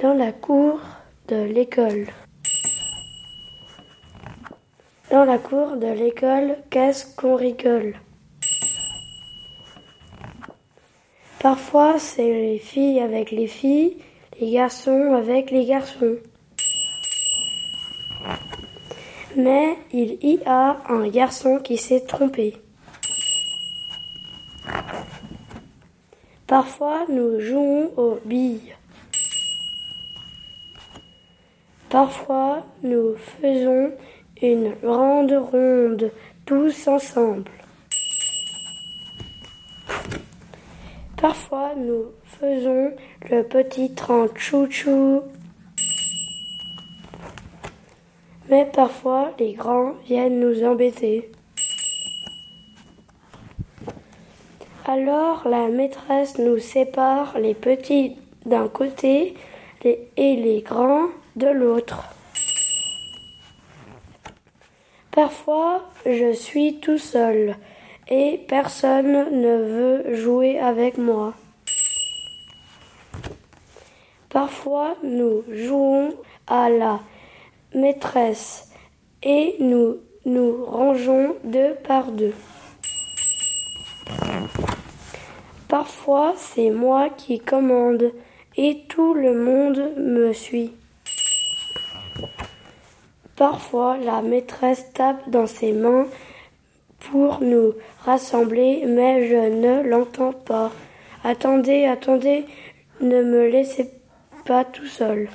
dans la cour de l'école. Dans la cour de l'école, qu'est-ce qu'on rigole? Parfois, c'est les filles avec les filles, les garçons avec les garçons. Mais il y a un garçon qui s'est trompé. Parfois, nous jouons aux billes. Parfois, nous faisons une grande ronde tous ensemble. Parfois, nous faisons le petit train chou-chou. Mais parfois, les grands viennent nous embêter. Alors la maîtresse nous sépare les petits d'un côté et les grands de l'autre. Parfois, je suis tout seul et personne ne veut jouer avec moi. Parfois, nous jouons à la maîtresse et nous nous rangeons deux par deux. Parfois, c'est moi qui commande et tout le monde me suit. Parfois, la maîtresse tape dans ses mains pour nous rassembler, mais je ne l'entends pas. Attendez, attendez, ne me laissez pas tout seul.